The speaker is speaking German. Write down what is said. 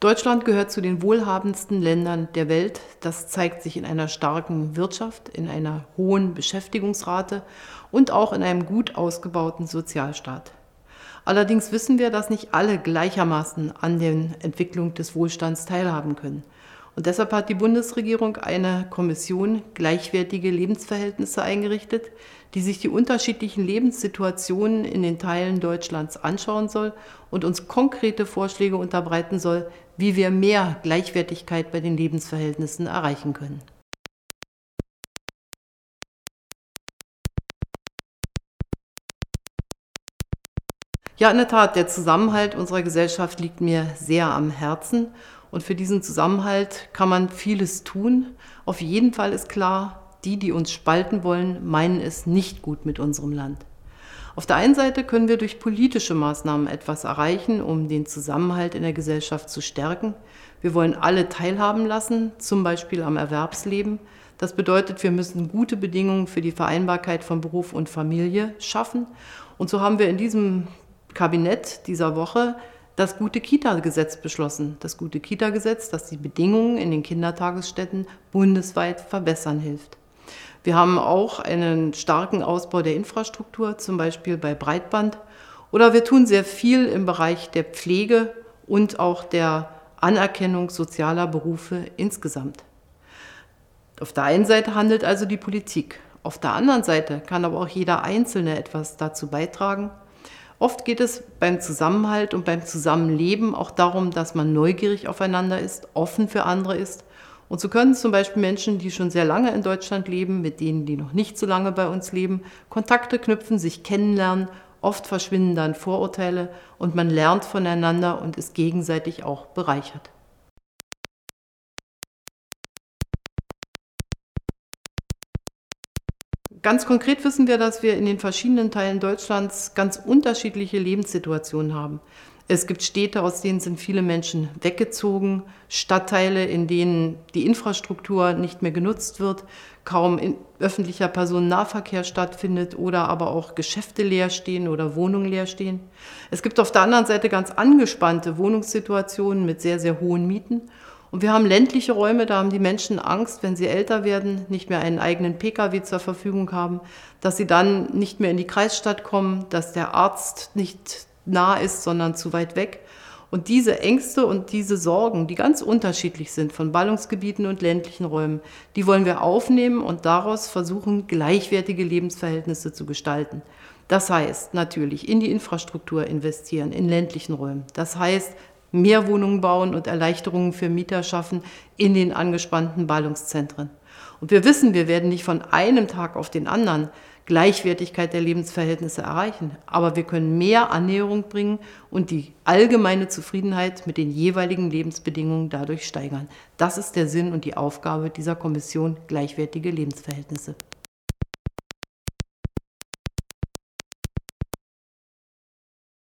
Deutschland gehört zu den wohlhabendsten Ländern der Welt. Das zeigt sich in einer starken Wirtschaft, in einer hohen Beschäftigungsrate und auch in einem gut ausgebauten Sozialstaat. Allerdings wissen wir, dass nicht alle gleichermaßen an der Entwicklung des Wohlstands teilhaben können. Und deshalb hat die Bundesregierung eine Kommission gleichwertige Lebensverhältnisse eingerichtet, die sich die unterschiedlichen Lebenssituationen in den Teilen Deutschlands anschauen soll und uns konkrete Vorschläge unterbreiten soll, wie wir mehr Gleichwertigkeit bei den Lebensverhältnissen erreichen können. Ja, in der Tat, der Zusammenhalt unserer Gesellschaft liegt mir sehr am Herzen. Und für diesen Zusammenhalt kann man vieles tun. Auf jeden Fall ist klar, die, die uns spalten wollen, meinen es nicht gut mit unserem Land. Auf der einen Seite können wir durch politische Maßnahmen etwas erreichen, um den Zusammenhalt in der Gesellschaft zu stärken. Wir wollen alle teilhaben lassen, zum Beispiel am Erwerbsleben. Das bedeutet, wir müssen gute Bedingungen für die Vereinbarkeit von Beruf und Familie schaffen. Und so haben wir in diesem Kabinett dieser Woche das gute Kita-Gesetz beschlossen. Das gute Kita-Gesetz, das die Bedingungen in den Kindertagesstätten bundesweit verbessern hilft. Wir haben auch einen starken Ausbau der Infrastruktur, zum Beispiel bei Breitband. Oder wir tun sehr viel im Bereich der Pflege und auch der Anerkennung sozialer Berufe insgesamt. Auf der einen Seite handelt also die Politik. Auf der anderen Seite kann aber auch jeder Einzelne etwas dazu beitragen. Oft geht es beim Zusammenhalt und beim Zusammenleben auch darum, dass man neugierig aufeinander ist, offen für andere ist. Und so können zum Beispiel Menschen, die schon sehr lange in Deutschland leben, mit denen, die noch nicht so lange bei uns leben, Kontakte knüpfen, sich kennenlernen. Oft verschwinden dann Vorurteile und man lernt voneinander und ist gegenseitig auch bereichert. Ganz konkret wissen wir, dass wir in den verschiedenen Teilen Deutschlands ganz unterschiedliche Lebenssituationen haben. Es gibt Städte, aus denen sind viele Menschen weggezogen, Stadtteile, in denen die Infrastruktur nicht mehr genutzt wird, kaum öffentlicher Personennahverkehr stattfindet oder aber auch Geschäfte leer stehen oder Wohnungen leer stehen. Es gibt auf der anderen Seite ganz angespannte Wohnungssituationen mit sehr, sehr hohen Mieten und wir haben ländliche Räume, da haben die Menschen Angst, wenn sie älter werden, nicht mehr einen eigenen Pkw zur Verfügung haben, dass sie dann nicht mehr in die Kreisstadt kommen, dass der Arzt nicht nah ist, sondern zu weit weg. Und diese Ängste und diese Sorgen, die ganz unterschiedlich sind von Ballungsgebieten und ländlichen Räumen, die wollen wir aufnehmen und daraus versuchen, gleichwertige Lebensverhältnisse zu gestalten. Das heißt natürlich in die Infrastruktur investieren, in ländlichen Räumen. Das heißt mehr Wohnungen bauen und Erleichterungen für Mieter schaffen in den angespannten Ballungszentren. Und wir wissen, wir werden nicht von einem Tag auf den anderen Gleichwertigkeit der Lebensverhältnisse erreichen, aber wir können mehr Annäherung bringen und die allgemeine Zufriedenheit mit den jeweiligen Lebensbedingungen dadurch steigern. Das ist der Sinn und die Aufgabe dieser Kommission Gleichwertige Lebensverhältnisse.